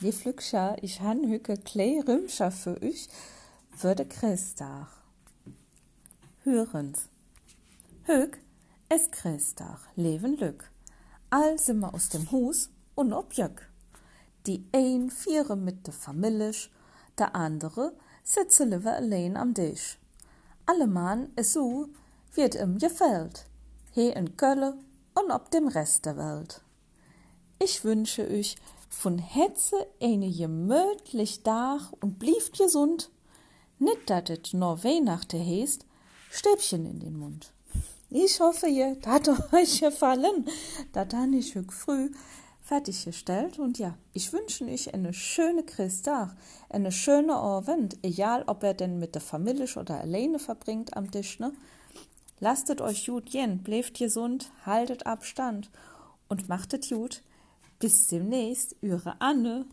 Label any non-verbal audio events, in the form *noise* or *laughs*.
Je Flügscher, ich han hücke klei Rümscher für euch, würde Christach. Hören's. Hück, es Christach, leben Lück. All sind wir aus dem Hus und ob Jöck. Die ein viere mit de Familisch, der andere sitze lieber allein am Tisch. Alle Mann is so, wird ihm gefällt. He in Kölle und ob dem Rest der Welt. Ich wünsche euch von Hetze eine gemütlich Dach und blieft gesund. Nit dat et nur Weihnachten heißt, Stäbchen in den Mund. Ich hoffe, ihr hat *laughs* euch gefallen. Dat han ich früh fertiggestellt und ja, ich wünsche euch eine schöne Christach, eine schöne Abend, egal ob er denn mit der Familie oder alleine verbringt am Tisch, ne? Lastet euch gut gehen, bleibt gesund, haltet Abstand und machtet gut. Bis demnächst, eure Anne.